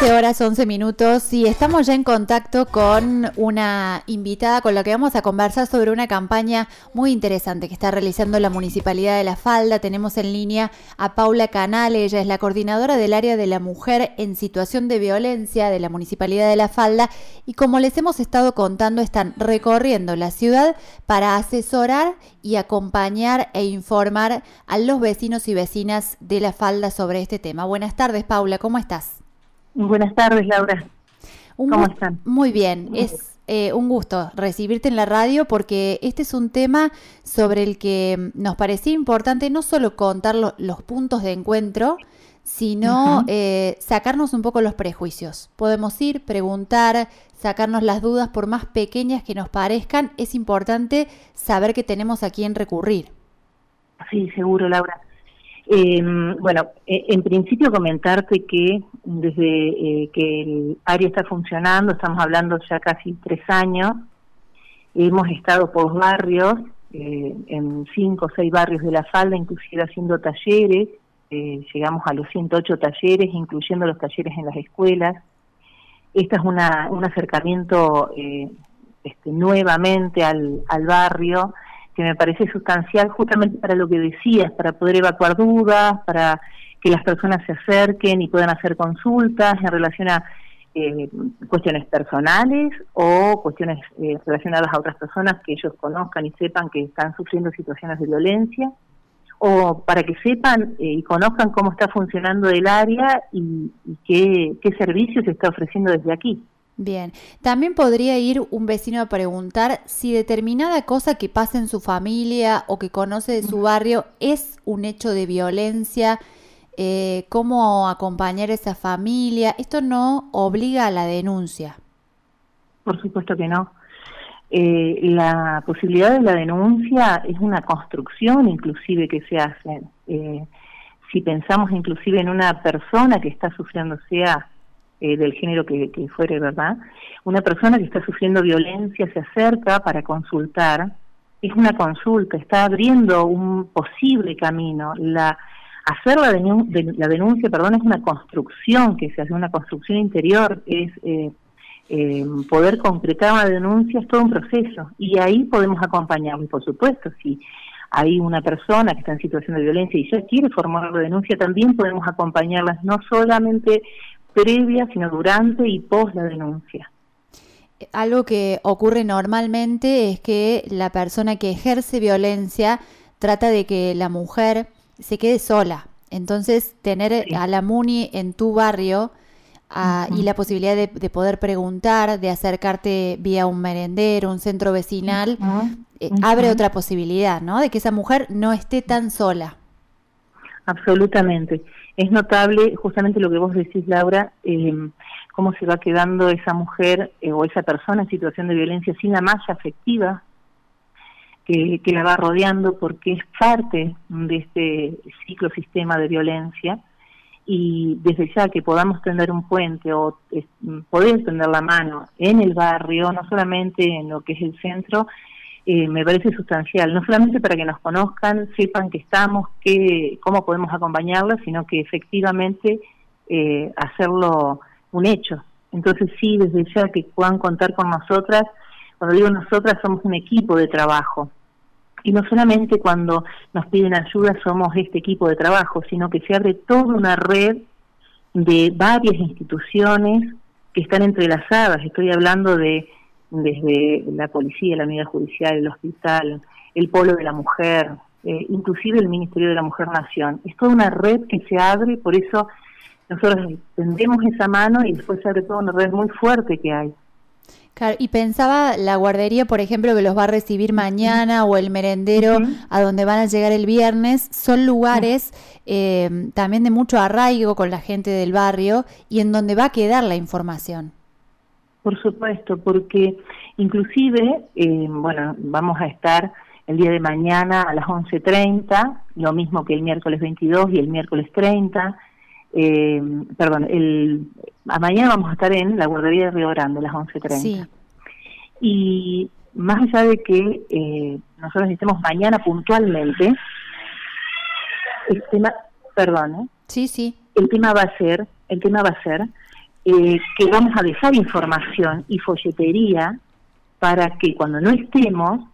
13 horas 11 minutos y estamos ya en contacto con una invitada con la que vamos a conversar sobre una campaña muy interesante que está realizando la Municipalidad de La Falda. Tenemos en línea a Paula Canal, ella es la coordinadora del área de la mujer en situación de violencia de la Municipalidad de La Falda y como les hemos estado contando están recorriendo la ciudad para asesorar y acompañar e informar a los vecinos y vecinas de La Falda sobre este tema. Buenas tardes Paula, ¿cómo estás? Buenas tardes, Laura. ¿Cómo están? Muy bien, es eh, un gusto recibirte en la radio porque este es un tema sobre el que nos parecía importante no solo contar los puntos de encuentro, sino eh, sacarnos un poco los prejuicios. Podemos ir, preguntar, sacarnos las dudas por más pequeñas que nos parezcan. Es importante saber que tenemos a quién recurrir. Sí, seguro, Laura. Eh, bueno, eh, en principio comentarte que desde eh, que el área está funcionando, estamos hablando ya casi tres años, hemos estado por barrios, eh, en cinco o seis barrios de la falda, inclusive haciendo talleres, llegamos a los 108 talleres, incluyendo los talleres en las escuelas. Este es una, un acercamiento este, nuevamente al, al barrio, que me parece sustancial justamente para lo que decías, para poder evacuar dudas, para que las personas se acerquen y puedan hacer consultas en relación a eh, cuestiones personales o cuestiones eh, relacionadas a otras personas que ellos conozcan y sepan que están sufriendo situaciones de violencia, o para que sepan eh, y conozcan cómo está funcionando el área y, qué, qué servicios se está ofreciendo desde aquí. Bien, también podría ir un vecino a preguntar si determinada cosa que pasa en su familia o que conoce de su barrio es un hecho de violencia, eh, cómo acompañar a esa familia. Esto no obliga a la denuncia. Por supuesto que no. Eh, la posibilidad de la denuncia es una construcción inclusive que se hace. Eh, si pensamos inclusive en una persona que está sufriendo, sea eh, del género que, que, fuere, ¿verdad? Una persona que está sufriendo violencia se acerca para consultar, es una consulta, está abriendo un posible camino. La, hacer la, la denuncia, perdón, es una construcción que se hace, una construcción interior, es eh, eh, poder concretar una denuncia, es todo un proceso. Y ahí podemos acompañarlo, por supuesto, si hay una persona que está en situación de violencia y ya quiere formar la denuncia, también podemos acompañarlas, no solamente previa, sino durante y post la denuncia. Algo que ocurre normalmente es que la persona que ejerce violencia trata de que la mujer se quede sola. Entonces, tener a la MUNI en tu barrio ah, y la posibilidad de, poder preguntar, de acercarte vía un merendero, un centro vecinal, eh, abre otra posibilidad, ¿no? De que esa mujer no esté tan sola. Absolutamente es notable justamente lo que vos decís, Laura, eh, cómo se va quedando esa mujer eh, o esa persona en situación de violencia sin la malla afectiva que, la va rodeando porque es parte de este ciclo sistema de violencia. Y desde ya que podamos tender un puente o poder tender la mano en el barrio, no solamente en lo que es el centro, eh, me parece sustancial, no solamente para que nos conozcan, sepan que estamos, que, cómo podemos acompañarlos, sino que efectivamente eh, hacerlo un hecho. Entonces sí, desde ya que puedan contar con nosotras, cuando digo nosotras somos un equipo de trabajo. Y no solamente cuando nos piden ayuda somos este equipo de trabajo, sino que se abre toda una red de varias instituciones que están entrelazadas. Estoy hablando de desde la policía, la unidad judicial, el hospital, el polo de la mujer, eh, inclusive el Ministerio de la Mujer Nación. Es toda una red que se abre, por eso nosotros tendemos esa mano y después se abre toda una red muy fuerte que hay. Claro, y pensaba la guardería, por ejemplo, que los va a recibir mañana o el merendero a donde van a llegar el viernes, son lugares eh, también de mucho arraigo con la gente del barrio y en donde va a quedar la información. Por supuesto, porque inclusive, eh, bueno, vamos a estar el día de mañana a las 11.30, lo mismo que el miércoles 22 y el miércoles 30. Eh, perdón, el, a mañana vamos a estar en la guardería de Río Grande a las 11.30. Sí. Y más allá de que eh, nosotros estemos mañana puntualmente, el tema, perdón, ¿eh? sí, sí. El tema va a ser, el tema va a ser eh, que vamos a dejar información y folletería para que cuando no estemos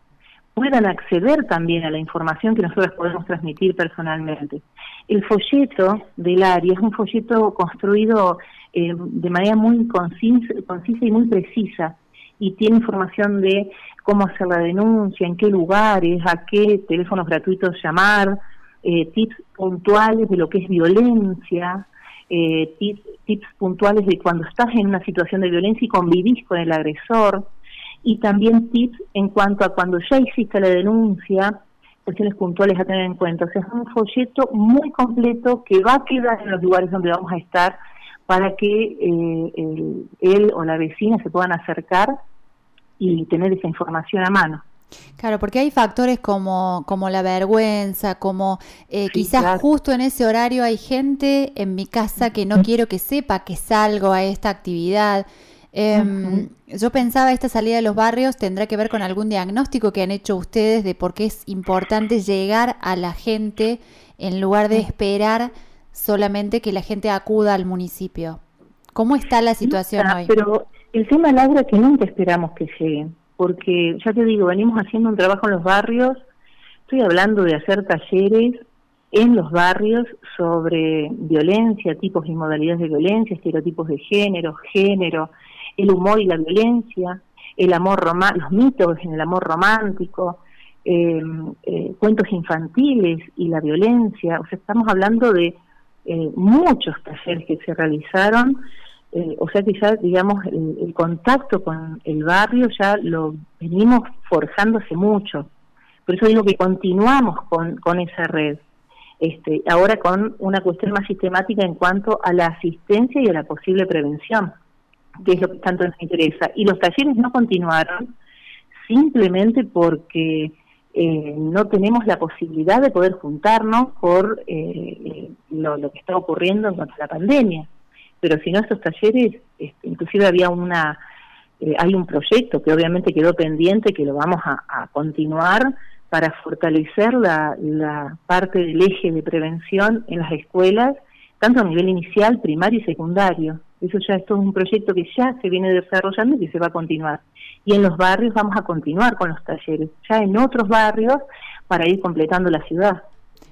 puedan acceder también a la información que nosotros podemos transmitir personalmente. El folleto del área es un folleto construido eh, de manera muy concisa, y muy precisa y tiene información de cómo hacer la denuncia, en qué lugares, a qué teléfonos gratuitos llamar, eh, tips puntuales de lo que es violencia, eh, tips, tips puntuales de cuando estás en una situación de violencia y convivís con el agresor, y también tips en cuanto a cuando ya hiciste la denuncia, cuestiones puntuales a tener en cuenta. O sea, es un folleto muy completo que va a quedar en los lugares donde vamos a estar para que eh, él o la vecina se puedan acercar y tener esa información a mano. Claro, porque hay factores como, como la vergüenza, como eh, quizás justo en ese horario hay gente en mi casa que no quiero que sepa que salgo a esta actividad. Em, yo pensaba esta salida de los barrios tendrá que ver con algún diagnóstico que han hecho ustedes de por qué es importante llegar a la gente en lugar de esperar solamente que la gente acuda al municipio. ¿Cómo está la situación hoy? Pero el tema, Laura, que nunca esperamos que lleguen, porque ya te digo, venimos haciendo un trabajo en los barrios, estoy hablando de hacer talleres en los barrios sobre violencia, tipos y modalidades de violencia, estereotipos de género, género, el humor y la violencia, el amor los mitos en el amor romántico, em, eh, cuentos infantiles y la violencia. O sea, estamos hablando de eh, muchos talleres que se realizaron. Eh, o sea que ya, digamos, el, contacto con el barrio ya lo venimos forjando hace mucho. Por eso digo que continuamos con, con esa red. Este, ahora con una cuestión más sistemática en cuanto a la asistencia y a la posible prevención que es lo que tanto nos interesa. Y los talleres no continuaron simplemente porque eh, no tenemos la posibilidad de poder juntarnos por eh, lo, que está ocurriendo en cuanto a la pandemia. Pero si no, estos talleres, este, inclusive había una, eh, hay un proyecto que obviamente quedó pendiente, que lo vamos a, continuar para fortalecer la, la parte del eje de prevención en las escuelas, tanto a nivel inicial, primario y secundario. Eso ya es todo un proyecto que ya se viene desarrollando y que se va a continuar. Y en los barrios vamos a continuar con los talleres, ya en otros barrios para ir completando la ciudad.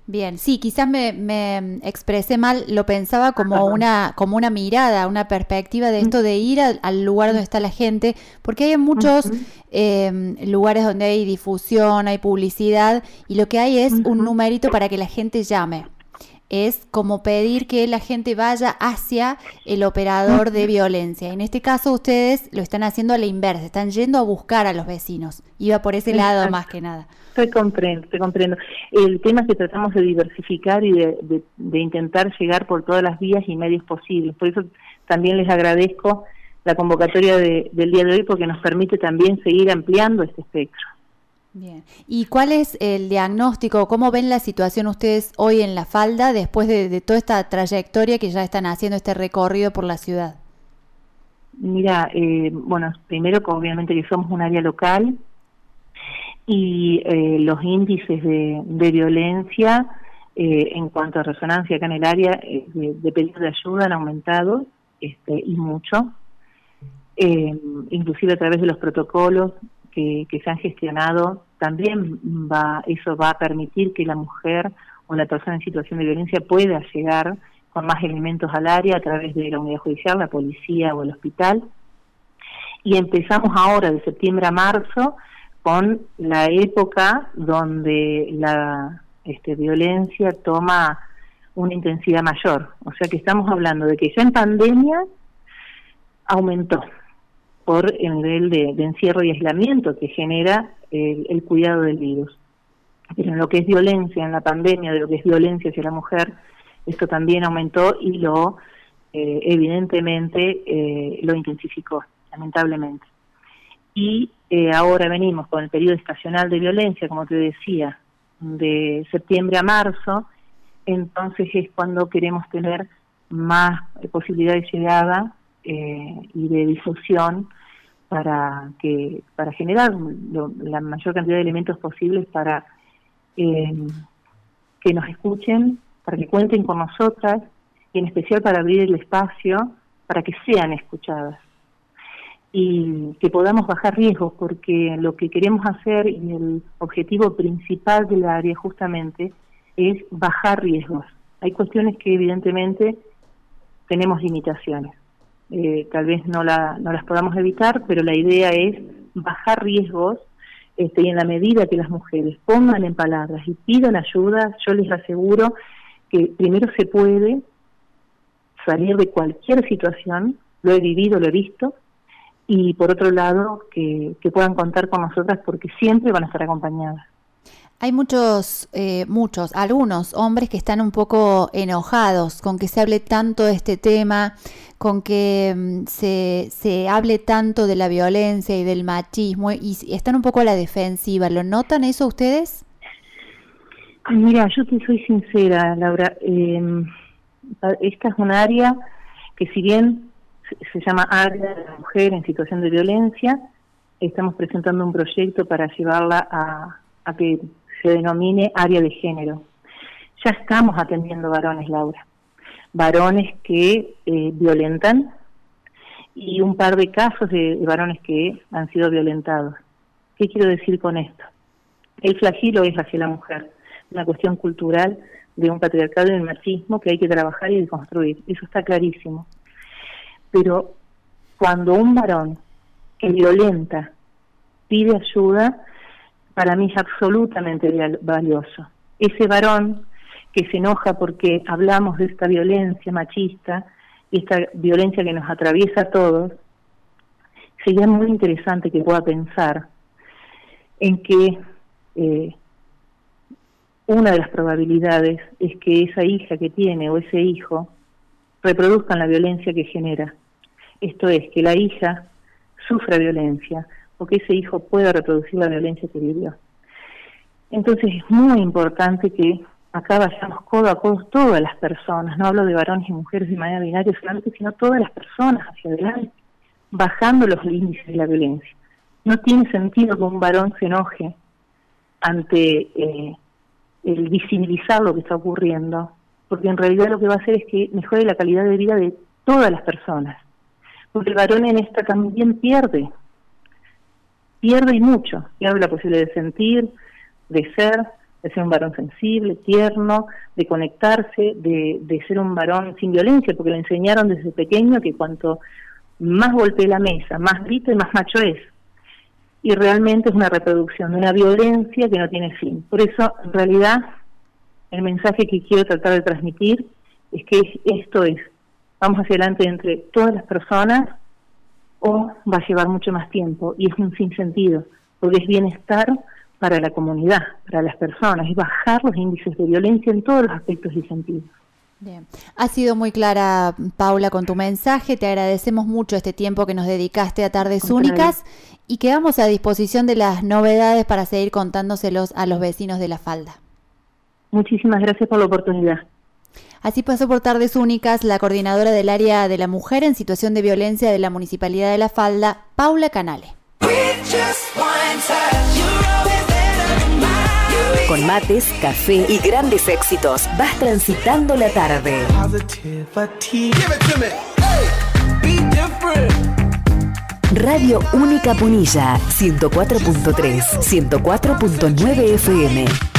Bien, sí, quizás me, expresé mal, lo pensaba como una, como una mirada, una perspectiva de esto de ir al, lugar donde está la gente, porque hay muchos em, lugares donde hay difusión, hay publicidad, y lo que hay es un numerito para que la gente llame es como pedir que la gente vaya hacia el operador de violencia. En este caso ustedes lo están haciendo a la inversa, están yendo a buscar a los vecinos. Iba por ese lado más que nada. Te comprendo, te comprendo. El tema es que tratamos de diversificar y de, intentar llegar por todas las vías y medios posibles. Por eso también les agradezco la convocatoria del día de hoy porque nos permite también seguir ampliando este espectro. Bien. ¿Y cuál es el diagnóstico? ¿Cómo ven la situación ustedes hoy en la falda después de, toda esta trayectoria que ya están haciendo este recorrido por la ciudad? Mira, eh, bueno, primero obviamente que somos un área local y eh, los índices de, violencia eh, en cuanto a resonancia acá en el área de, de pedido de ayuda han aumentado este, y mucho, inclusive a través de los protocolos que, se han gestionado, también va, eso va a permitir que la mujer o la persona en situación de violencia pueda llegar con más elementos al área a través de la unidad judicial, la policía o el hospital. Y empezamos ahora, de septiembre a marzo, con la época donde la este, violencia toma una intensidad mayor. O sea que estamos hablando de que ya en pandemia aumentó por el nivel de, encierro y aislamiento que genera el, cuidado del virus. Pero en lo que es violencia en la pandemia, de lo que es violencia hacia la mujer, esto también aumentó y lo eh, evidentemente eh, lo intensificó, lamentablemente. Y eh, ahora venimos con el periodo estacional de violencia, como te decía, de septiembre a marzo, entonces es cuando queremos tener más posibilidad de llegada eh, y de difusión para que para generar la mayor cantidad de elementos posibles para eh, que nos escuchen, para que cuenten con nosotras y en especial para abrir el espacio para que sean escuchadas y que podamos bajar riesgos, porque lo que queremos hacer y el objetivo principal del área justamente es bajar riesgos. Hay cuestiones que evidentemente tenemos limitaciones. Eh, tal vez no, la, no las podamos evitar, pero la idea es bajar riesgos este, y en la medida que las mujeres pongan en palabras y pidan ayuda, yo les aseguro que primero se puede salir de cualquier situación, lo he vivido, lo he visto, y por otro lado que, puedan contar con nosotras porque siempre van a estar acompañadas. Hay muchos, eh, muchos, algunos hombres que están un poco enojados con que se hable tanto de este tema, con que mm, se, se hable tanto de la violencia y del machismo y están un poco a la defensiva. ¿Lo notan eso ustedes? Mira, yo te soy sincera, Laura. Eh, esta es un área que si bien se llama Área de la Mujer en Situación de Violencia. Estamos presentando un proyecto para llevarla a, a que se denomine Área de Género. Ya estamos atendiendo varones, Laura. Varones que eh, violentan y un par de casos de, varones que han sido violentados. ¿Qué quiero decir con esto? El flagilo es hacia la mujer, una cuestión cultural de un patriarcado y un machismo que hay que trabajar y construir. Eso está clarísimo pero cuando un varón que violenta pide ayuda, para mí es absolutamente valioso. Ese varón que se enoja porque hablamos de esta violencia machista esta violencia que nos atraviesa a todos, sería muy interesante que pueda pensar en que eh, una de las probabilidades es que esa hija que tiene o ese hijo reproduzcan la violencia que genera. Esto es, que la hija sufra violencia o que ese hijo pueda reproducir la violencia que vivió. Entonces es muy importante que acá vayamos codo a codo todas las personas, no hablo de varones y mujeres de manera binaria solamente, sino todas las personas hacia adelante, bajando los índices de la violencia. No tiene sentido que un varón se enoje ante eh, el visibilizar lo que está ocurriendo, porque en realidad lo que va a hacer es que mejore la calidad de vida de todas las personas porque el varón en esta también pierde, pierde y mucho, pierde la posibilidad de sentir, de ser, de ser un varón sensible, tierno, de conectarse, de, de ser un varón sin violencia, porque le enseñaron desde pequeño que cuanto más golpee la mesa, más grita y más macho es. Y realmente es una reproducción de una violencia que no tiene fin. Por eso, en realidad, el mensaje que quiero tratar de transmitir es que esto es vamos hacia adelante entre todas las personas o va a llevar mucho más tiempo y es un sinsentido, porque es bienestar para la comunidad, para las personas, es bajar los índices de violencia en todos los aspectos y sentidos. Bien. Ha sido muy clara, Paula, con tu mensaje. Te agradecemos mucho este tiempo que nos dedicaste a Tardes Únicas y quedamos a disposición de las novedades para seguir contándoselos a los vecinos de la falda. Muchísimas gracias por la oportunidad. Así pasó por tardes únicas la coordinadora del área de la mujer en situación de violencia de la Municipalidad de La Falda, Paula Canale. Con mates, café y grandes éxitos, vas transitando la tarde. Radio Única Punilla, 104.3, 104.9 FM.